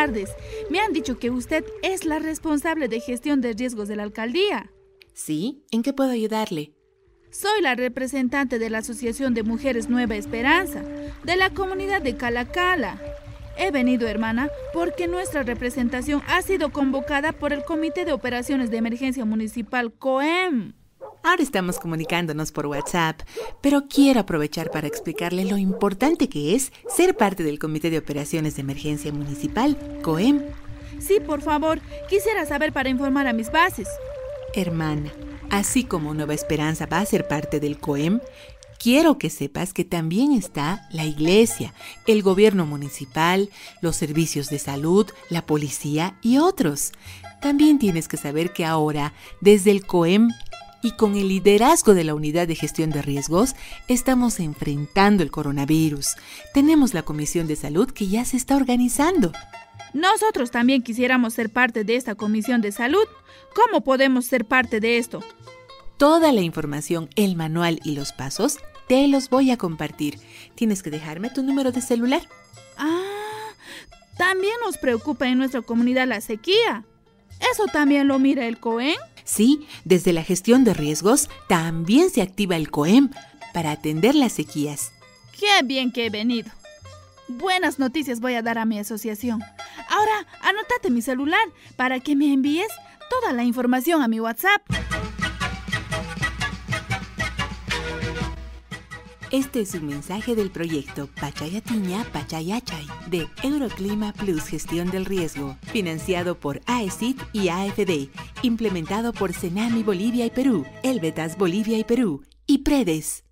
Tardes. Me han dicho que usted es la responsable de gestión de riesgos de la alcaldía. Sí, ¿en qué puedo ayudarle? Soy la representante de la Asociación de Mujeres Nueva Esperanza, de la comunidad de Calacala. He venido, hermana, porque nuestra representación ha sido convocada por el Comité de Operaciones de Emergencia Municipal COEM. Ahora estamos comunicándonos por WhatsApp, pero quiero aprovechar para explicarle lo importante que es ser parte del Comité de Operaciones de Emergencia Municipal, COEM. Sí, por favor, quisiera saber para informar a mis bases. Hermana, así como Nueva Esperanza va a ser parte del COEM, quiero que sepas que también está la iglesia, el gobierno municipal, los servicios de salud, la policía y otros. También tienes que saber que ahora, desde el COEM, y con el liderazgo de la Unidad de Gestión de Riesgos estamos enfrentando el coronavirus. Tenemos la Comisión de Salud que ya se está organizando. Nosotros también quisiéramos ser parte de esta Comisión de Salud. ¿Cómo podemos ser parte de esto? Toda la información, el manual y los pasos te los voy a compartir. Tienes que dejarme tu número de celular. Ah, también nos preocupa en nuestra comunidad la sequía. ¿Eso también lo mira el COEN? Sí, desde la gestión de riesgos también se activa el COEM para atender las sequías. Qué bien que he venido. Buenas noticias voy a dar a mi asociación. Ahora, anótate mi celular para que me envíes toda la información a mi WhatsApp. Este es un mensaje del proyecto Pachayatiña Pachayachay de Euroclima Plus Gestión del Riesgo, financiado por AECID y AFD, implementado por Senami Bolivia y Perú, Elbetas Bolivia y Perú y Predes.